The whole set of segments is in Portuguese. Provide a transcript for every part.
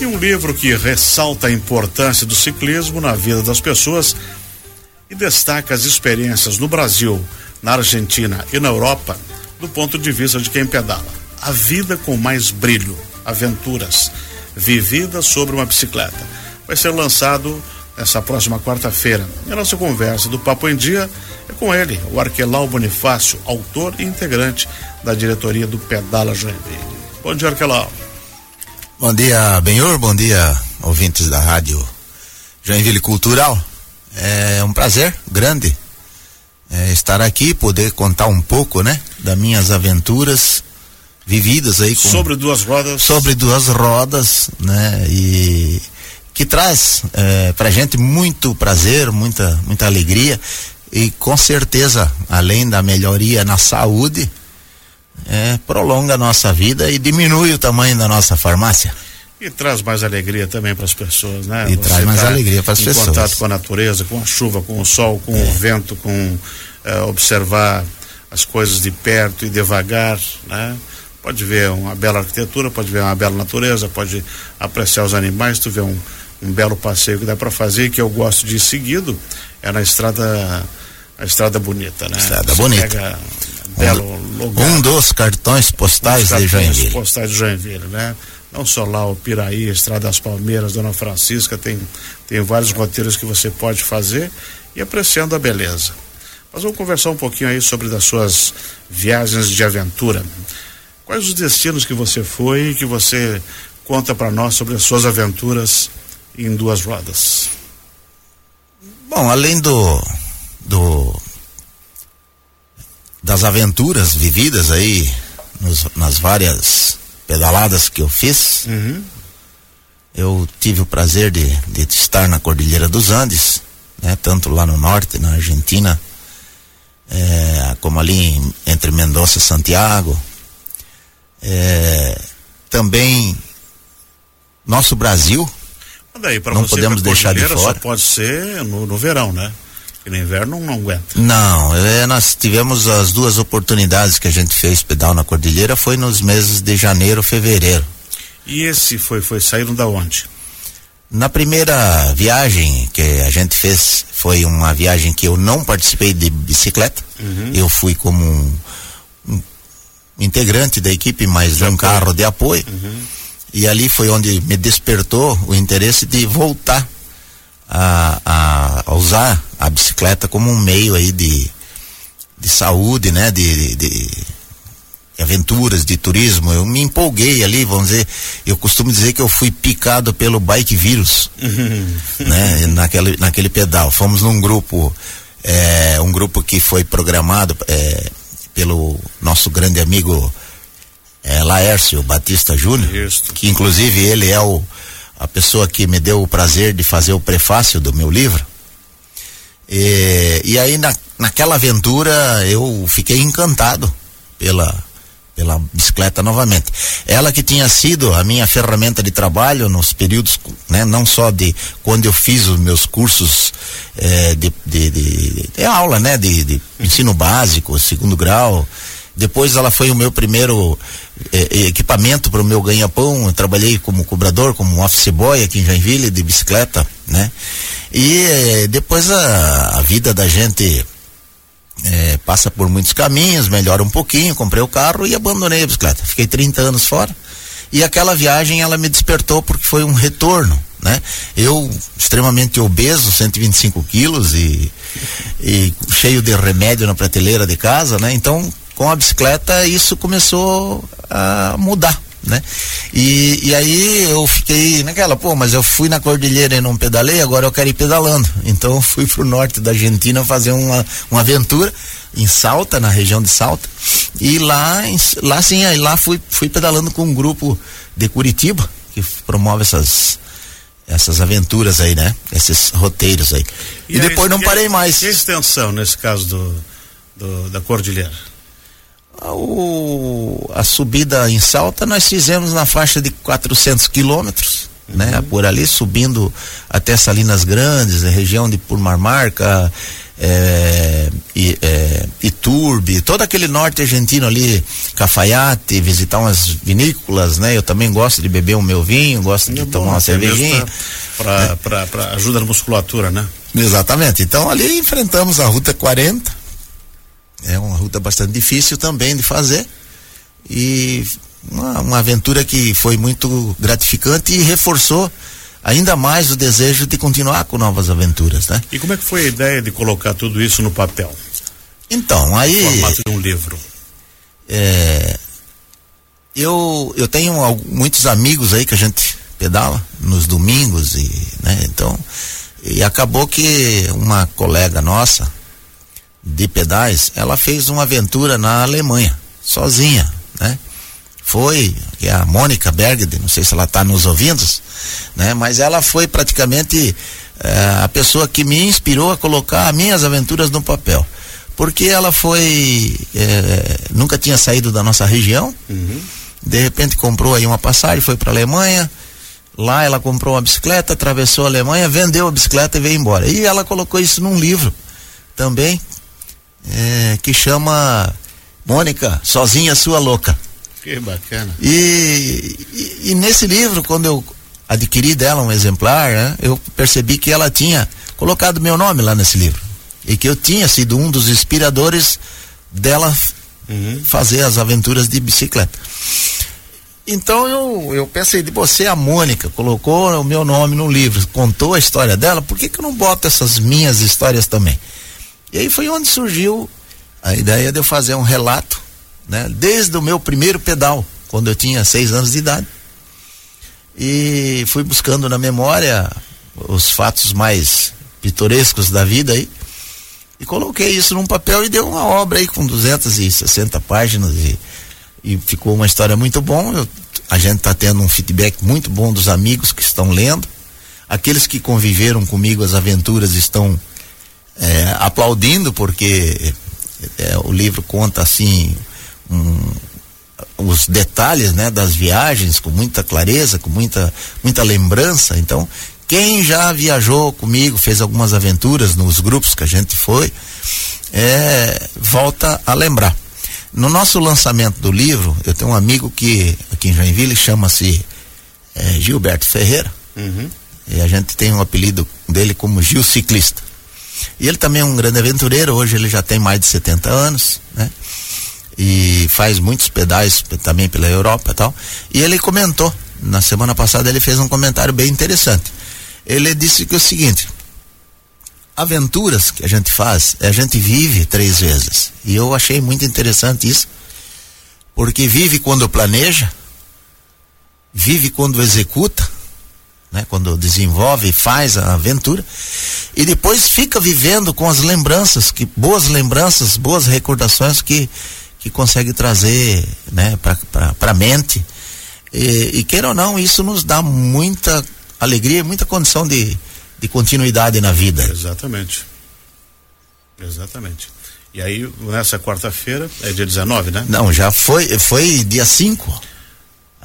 E um livro que ressalta a importância do ciclismo na vida das pessoas e destaca as experiências no Brasil, na Argentina e na Europa do ponto de vista de quem pedala. A vida com mais brilho, aventuras vividas sobre uma bicicleta. Vai ser lançado nessa próxima quarta-feira. E a nossa conversa do Papo em Dia é com ele, o Arquelau Bonifácio, autor e integrante da diretoria do Pedala Joinville. Bom dia, Arquelau. Bom dia, Benhor, bom dia, ouvintes da rádio Joinville Cultural. É um prazer grande é, estar aqui, poder contar um pouco, né, das minhas aventuras vividas aí com, sobre duas rodas. Sobre duas rodas, né, e que traz é, pra gente muito prazer, muita muita alegria e com certeza, além da melhoria na saúde, é, prolonga a nossa vida e diminui o tamanho da nossa farmácia. E traz mais alegria também para as pessoas, né? E Você traz mais tá alegria para as pessoas. Em contato com a natureza, com a chuva, com o sol, com é. o vento, com é, observar as coisas de perto e devagar, né? Pode ver uma bela arquitetura, pode ver uma bela natureza, pode apreciar os animais, tu vê um, um belo passeio que dá para fazer, que eu gosto de ir seguido, é na estrada a estrada bonita, né? Estrada Você bonita. Pega belo um, lugar. Um dos cartões postais um dos de Joinville. postais de Joinville, né? Não só lá o Piraí, Estrada das Palmeiras, Dona Francisca, tem, tem vários roteiros que você pode fazer e apreciando a beleza. Mas vamos conversar um pouquinho aí sobre das suas viagens de aventura. Quais os destinos que você foi e que você conta para nós sobre as suas aventuras em duas rodas? Bom, além do do das aventuras vividas aí nos, nas várias pedaladas que eu fiz. Uhum. Eu tive o prazer de, de estar na Cordilheira dos Andes, né? Tanto lá no norte, na Argentina, é, como ali em, entre Mendoza e Santiago. É, também nosso Brasil. Daí, não podemos deixar de fora. Só pode ser no, no verão, né? Porque no inverno não aguenta. Não, é, nós tivemos as duas oportunidades que a gente fez pedal na Cordilheira, foi nos meses de janeiro, fevereiro. E esse foi, foi, saíram da onde? Na primeira viagem que a gente fez, foi uma viagem que eu não participei de bicicleta, uhum. eu fui como um, um, integrante da equipe, mas de um carro de apoio. Uhum. E ali foi onde me despertou o interesse de voltar a, a, usar a bicicleta como um meio aí de, de saúde, né? De, de, de, aventuras, de turismo. Eu me empolguei ali, vamos dizer, eu costumo dizer que eu fui picado pelo bike vírus, né? Naquele, naquele pedal. Fomos num grupo, é, um grupo que foi programado é, pelo nosso grande amigo é, Laércio Batista Júnior, que inclusive ele é o a pessoa que me deu o prazer de fazer o prefácio do meu livro. E, e aí na, naquela aventura eu fiquei encantado pela pela bicicleta novamente. Ela que tinha sido a minha ferramenta de trabalho nos períodos, né, não só de quando eu fiz os meus cursos eh, de, de, de, de, aula, né, de, de ensino básico, segundo grau, depois ela foi o meu primeiro eh, eh equipamento para o meu ganha-pão. Eu trabalhei como cobrador, como office boy aqui em Joinville, de bicicleta, né? E eh, depois a, a, vida da gente eh, passa por muitos caminhos, melhora um pouquinho, comprei o carro e abandonei a bicicleta. Fiquei 30 anos fora. E aquela viagem ela me despertou porque foi um retorno, né? Eu extremamente obeso, 125 quilos e, e cheio de remédio na prateleira de casa, né? Então com a bicicleta isso começou a mudar, né? E, e aí eu fiquei naquela, pô, mas eu fui na cordilheira e não pedalei, agora eu quero ir pedalando. Então eu fui pro norte da Argentina fazer uma, uma aventura em Salta, na região de Salta. E lá, lá sim, aí lá fui, fui pedalando com um grupo de Curitiba, que promove essas essas aventuras aí, né? Esses roteiros aí. E, e depois não parei mais. Que extensão nesse caso do, do da cordilheira? O, a subida em Salta nós fizemos na faixa de 400 quilômetros, né? uhum. né? Por ali subindo até Salinas Grandes, região de Purmarmarca, é, é, Iturbe, todo aquele norte argentino ali, Cafaiate, visitar umas vinícolas, né? Eu também gosto de beber o meu vinho, gosto é de bom, tomar uma cervejinha. Para né? ajuda na musculatura, né? Exatamente. Então ali enfrentamos a Ruta 40. É uma ruta bastante difícil também de fazer. E uma, uma aventura que foi muito gratificante e reforçou ainda mais o desejo de continuar com novas aventuras, né? E como é que foi a ideia de colocar tudo isso no papel? Então, aí. No formato de um livro. É, eu, eu tenho muitos amigos aí que a gente pedala nos domingos e, né? Então, e acabou que uma colega nossa de pedais, ela fez uma aventura na Alemanha, sozinha, né? Foi, que é a Mônica Bergde, não sei se ela está nos ouvindo, né? Mas ela foi praticamente eh, a pessoa que me inspirou a colocar minhas aventuras no papel. Porque ela foi, eh, nunca tinha saído da nossa região, uhum. de repente comprou aí uma passagem, foi para Alemanha, lá ela comprou uma bicicleta, atravessou a Alemanha, vendeu a bicicleta e veio embora. E ela colocou isso num livro também, eh, que chama Mônica, Sozinha Sua Louca. Que bacana. E, e, e, nesse livro, quando eu adquiri dela um exemplar, né, eu percebi que ela tinha colocado meu nome lá nesse livro. E que eu tinha sido um dos inspiradores dela uhum. fazer as aventuras de bicicleta. Então eu, eu pensei de você, a Mônica, colocou o meu nome no livro, contou a história dela, por que, que eu não boto essas minhas histórias também? E aí foi onde surgiu a ideia de eu fazer um relato né? Desde o meu primeiro pedal, quando eu tinha seis anos de idade. E fui buscando na memória os fatos mais pitorescos da vida aí. E coloquei isso num papel e deu uma obra aí com 260 páginas e, e ficou uma história muito bom. Eu, a gente está tendo um feedback muito bom dos amigos que estão lendo. Aqueles que conviveram comigo as aventuras estão é, aplaudindo porque é, o livro conta assim um, os detalhes né, das viagens com muita clareza, com muita, muita lembrança. Então, quem já viajou comigo, fez algumas aventuras nos grupos que a gente foi, é, volta a lembrar. No nosso lançamento do livro, eu tenho um amigo que aqui em Joinville chama-se é, Gilberto Ferreira. Uhum. E a gente tem um apelido dele como Gil Ciclista. E ele também é um grande aventureiro, hoje ele já tem mais de 70 anos, né? e faz muitos pedais também pela Europa e tal. E ele comentou, na semana passada ele fez um comentário bem interessante. Ele disse que é o seguinte: aventuras que a gente faz, a gente vive três vezes. E eu achei muito interessante isso, porque vive quando planeja, vive quando executa, né, quando desenvolve e faz a aventura, e depois fica vivendo com as lembranças, que boas lembranças, boas recordações que que consegue trazer né, para a mente. E, e queira ou não, isso nos dá muita alegria, muita condição de, de continuidade na vida. Exatamente. Exatamente. E aí, nessa quarta-feira, é dia 19, né? Não, já foi, foi dia 5.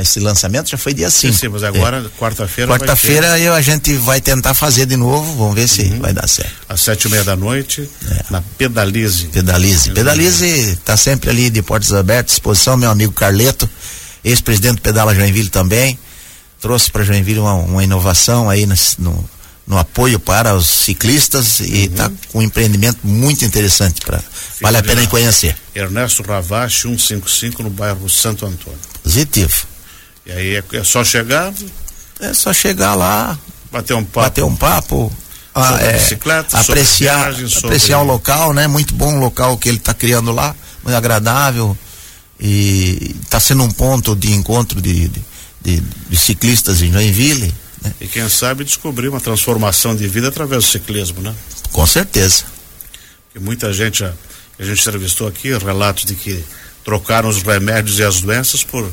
Esse lançamento já foi dia 5. Sim, sim, mas agora, é. quarta-feira. Quarta-feira ter... a gente vai tentar fazer de novo, vamos ver se uhum. vai dar certo. Às sete e meia da noite, é. na Pedalize. Pedalize. Pedalize está sempre ali de portas abertas, disposição, meu amigo Carleto, ex-presidente do Pedala Joinville também, trouxe para Joinville uma, uma, inovação aí no, no, no, apoio para os ciclistas e está uhum. com um empreendimento muito interessante para vale a pena conhecer. Ernesto Ravache 155 no bairro Santo Antônio. Positivo. E aí é, é só chegar? É só chegar lá. Bater um papo. Bater um papo. Ah, é, bicicleta, apreciar, viagem, apreciar o local, né? Muito bom o local que ele está criando lá, muito agradável e está sendo um ponto de encontro de, de, de, de ciclistas em Joinville. Né? E quem sabe descobrir uma transformação de vida através do ciclismo, né? Com certeza. Porque muita gente, a, a gente entrevistou aqui, relatos de que trocaram os remédios e as doenças por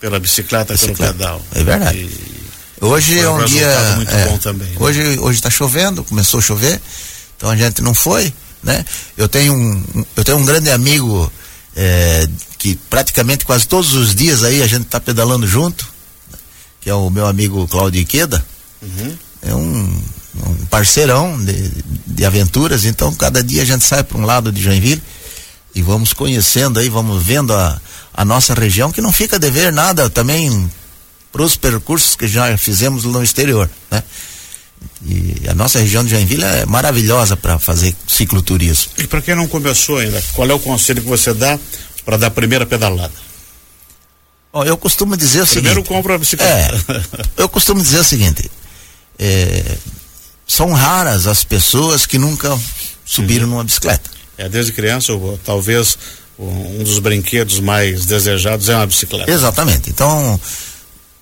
pela bicicleta, bicicleta. pelo pedal. É verdade. E hoje é um, um dia muito é, bom também. Né? Hoje hoje está chovendo, começou a chover, então a gente não foi, né? Eu tenho um eu tenho um grande amigo é, que praticamente quase todos os dias aí a gente está pedalando junto, que é o meu amigo Claudio Iqueda, uhum. é um, um parceirão de, de, aventuras, então cada dia a gente sai para um lado de Joinville e vamos conhecendo aí, vamos vendo a, a nossa região, que não fica a dever nada também para os percursos que já fizemos no exterior, né? E a nossa região de Joinville é maravilhosa para fazer cicloturismo. E para quem não começou ainda, qual é o conselho que você dá para dar a primeira pedalada? Bom, eu costumo dizer o Primeiro seguinte. Primeiro compra a bicicleta. É, eu costumo dizer o seguinte. É, são raras as pessoas que nunca subiram uhum. numa bicicleta. É, desde criança, ou, talvez um dos brinquedos mais desejados é uma bicicleta. Exatamente. Então,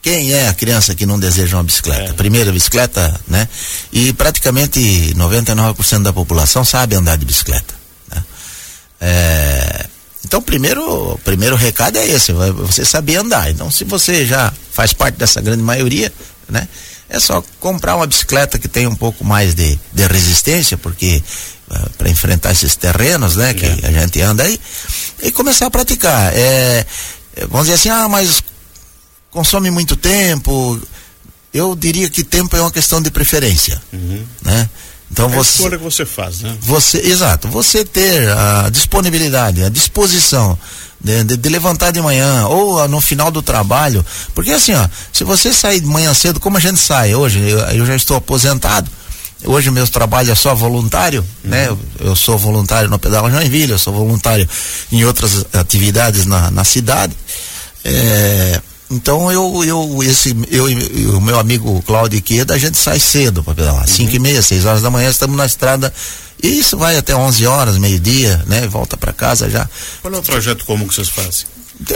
quem é a criança que não deseja uma bicicleta? É. Primeira bicicleta, né? E praticamente 99% da população sabe andar de bicicleta. Né? É, então, primeiro, primeiro recado é esse, você saber andar. Então, se você já faz parte dessa grande maioria, né? É só comprar uma bicicleta que tenha um pouco mais de, de resistência, porque ah, para enfrentar esses terrenos, né? Que é. a gente anda aí, e começar a praticar. É, é, vamos dizer assim, ah, mas consome muito tempo. Eu diria que tempo é uma questão de preferência, uhum. né? Então é você, a escolha que você faz, né? Você, exato, você ter a disponibilidade, a disposição de, de, de, levantar de manhã ou no final do trabalho, porque assim, ó, se você sair de manhã cedo, como a gente sai hoje, eu, eu já estou aposentado, hoje meu trabalho é só voluntário, uhum. né? Eu, eu, sou voluntário no Pedala Joinville, eu sou voluntário em outras atividades na, na cidade. É, então eu, eu, esse, eu e o meu amigo Cláudio Queda, a gente sai cedo para pedalar. 5 uhum. e meia, 6 horas da manhã, estamos na estrada. E isso vai até 11 horas, meio-dia, né? Volta para casa já. Qual é o trajeto comum que vocês fazem?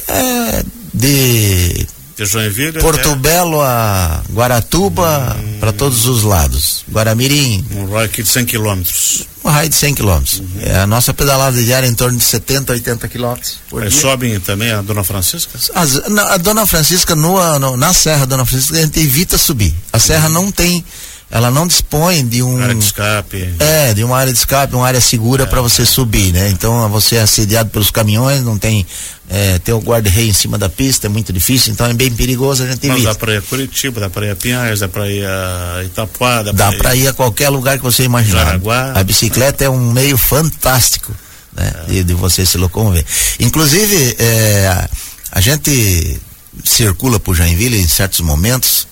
É, de de Joinville Porto até... Belo a Guaratuba hum... para todos os lados. Guaramirim. Um raio aqui de 100 quilômetros. Um raio de 100 quilômetros. Uhum. É, a nossa pedalada diária é em torno de 70, 80 quilômetros. Por sobem também a Dona Francisca? As, na, a Dona Francisca, no, no, na Serra Dona Francisca, a gente evita subir. A serra uhum. não tem ela não dispõe de um área de escape. É, de uma área de escape, uma área segura é, para você subir, né? Então você é assediado pelos caminhões, não tem é, tem o guarda-rei em cima da pista, é muito difícil, então é bem perigoso a gente Mas dá para ir a Curitiba, dá para ir a Pinhais, dá para ir a Itapuá, dá, dá para ir... ir a qualquer lugar que você imaginar. Jaraguá. A bicicleta é um meio fantástico, né? É. De, de, você se locomover. Inclusive, é, a, a gente circula por Joinville em certos momentos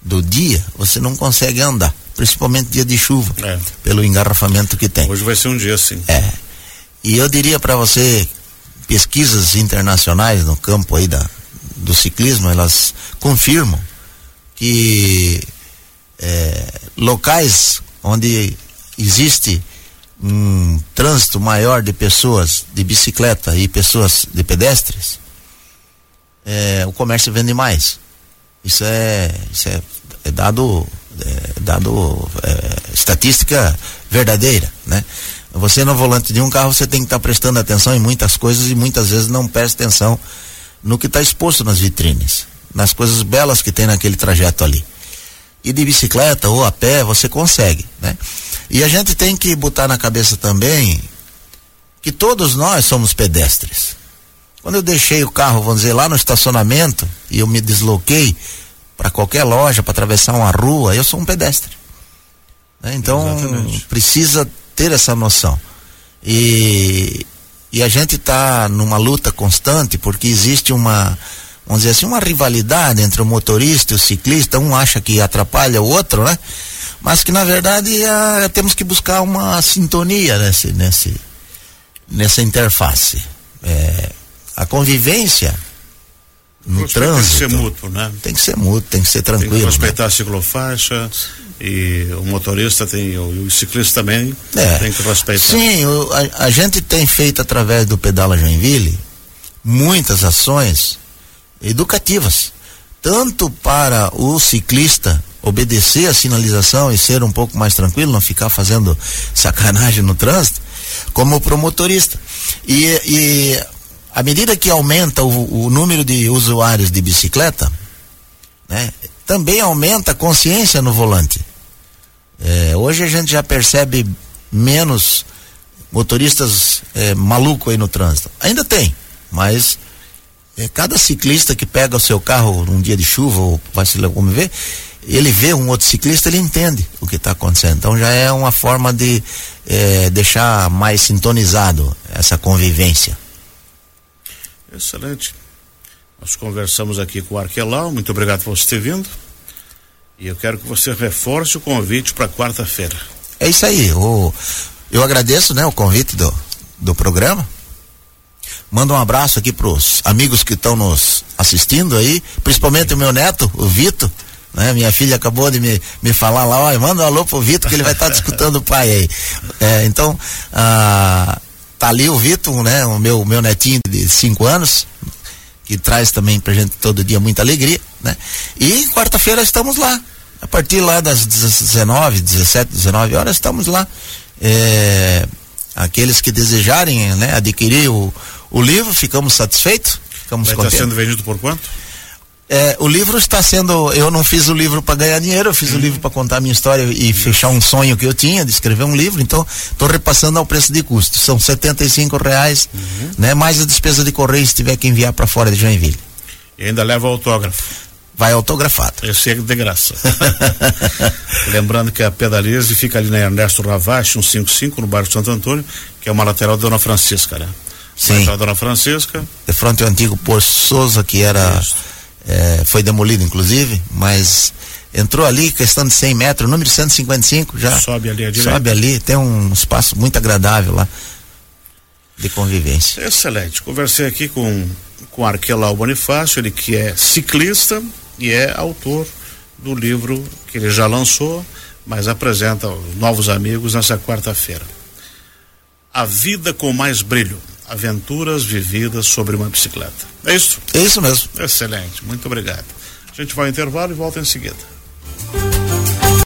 do dia, você não consegue andar, principalmente dia de chuva, é. pelo engarrafamento que tem. Hoje vai ser um dia assim. É. E eu diria para você, pesquisas internacionais no campo aí da, do ciclismo, elas confirmam que é, locais onde existe um trânsito maior de pessoas de bicicleta e pessoas de pedestres, é, o comércio vende mais. Isso é, isso é, é dado, é, dado é, estatística verdadeira, né? Você no volante de um carro você tem que estar tá prestando atenção em muitas coisas e muitas vezes não presta atenção no que está exposto nas vitrines, nas coisas belas que tem naquele trajeto ali. E de bicicleta ou a pé você consegue, né? E a gente tem que botar na cabeça também que todos nós somos pedestres. Quando eu deixei o carro, vamos dizer, lá no estacionamento e eu me desloquei para qualquer loja, para atravessar uma rua, eu sou um pedestre. Né? Então, Exatamente. precisa ter essa noção. E, e a gente está numa luta constante porque existe uma, vamos dizer assim, uma rivalidade entre o motorista e o ciclista. Um acha que atrapalha o outro, né? Mas que na verdade a, temos que buscar uma sintonia nesse, nesse, nessa interface. É, a convivência no trânsito. Tem que ser mútuo, né? Tem que ser mútuo, tem que ser tranquilo. Tem que respeitar né? a ciclofaixa e o motorista tem, o, o ciclista também é. tem que respeitar. Sim, o, a, a, gente tem feito através do Pedala Joinville muitas ações educativas, tanto para o ciclista obedecer a sinalização e ser um pouco mais tranquilo, não ficar fazendo sacanagem no trânsito, como para o motorista. E, e à medida que aumenta o, o número de usuários de bicicleta, né, também aumenta a consciência no volante. É, hoje a gente já percebe menos motoristas é, malucos aí no trânsito. Ainda tem, mas É, cada ciclista que pega o seu carro num dia de chuva ou vai se locomover, ele vê um outro ciclista, ele entende o que está acontecendo. Então já é uma forma de é, deixar mais sintonizado essa convivência. Excelente. Nós conversamos aqui com o Arquelau, muito obrigado por você ter vindo. E eu quero que você reforce o convite para quarta-feira. É isso aí. O, eu agradeço né, o convite do, do programa. Manda um abraço aqui para os amigos que estão nos assistindo aí, principalmente o meu neto, o Vitor. Né? Minha filha acabou de me, me falar lá, manda um alô pro Vitor que ele vai estar tá discutindo o pai aí. É, então, ah, tá ali o Vitor, né? O meu, meu netinho de cinco anos, que traz também pra gente todo dia muita alegria, né? E quarta-feira estamos lá. A partir lá das 19, 17, 19 horas estamos lá. É, aqueles que desejarem, né, adquirir o, o livro, ficamos satisfeitos, ficamos Vai contentes. Sendo vendido por quanto? É, o livro está sendo. Eu não fiz o livro para ganhar dinheiro, eu fiz uhum. o livro para contar a minha história e fechar um sonho que eu tinha de escrever um livro. Então, estou repassando ao preço de custo. São R$ reais, uhum. né? Mais a despesa de correio se tiver que enviar para fora de Joinville. E ainda leva autógrafo. Vai autografado. Esse é de graça. Lembrando que a Pedalize fica ali na Ernesto Ravache, 155, no bairro Santo Antônio, que é uma lateral da Dona Francisca, né? Sim. Lateral da Dona Francisca. De frente ao antigo Poço Souza, que era. Isso é, foi demolido inclusive, mas entrou ali, questão de 100 metros, número 155 já. Sobe ali direita. Sobe ali, tem um espaço muito agradável lá de convivência. Excelente. Conversei aqui com, com Arquelau Bonifácio, ele que é ciclista e é autor do livro que ele já lançou, mas apresenta os novos amigos nessa quarta-feira. A vida com mais brilho aventuras vividas sobre uma bicicleta. É isso? É isso mesmo. Excelente, muito obrigado. A gente vai ao intervalo e volta em seguida.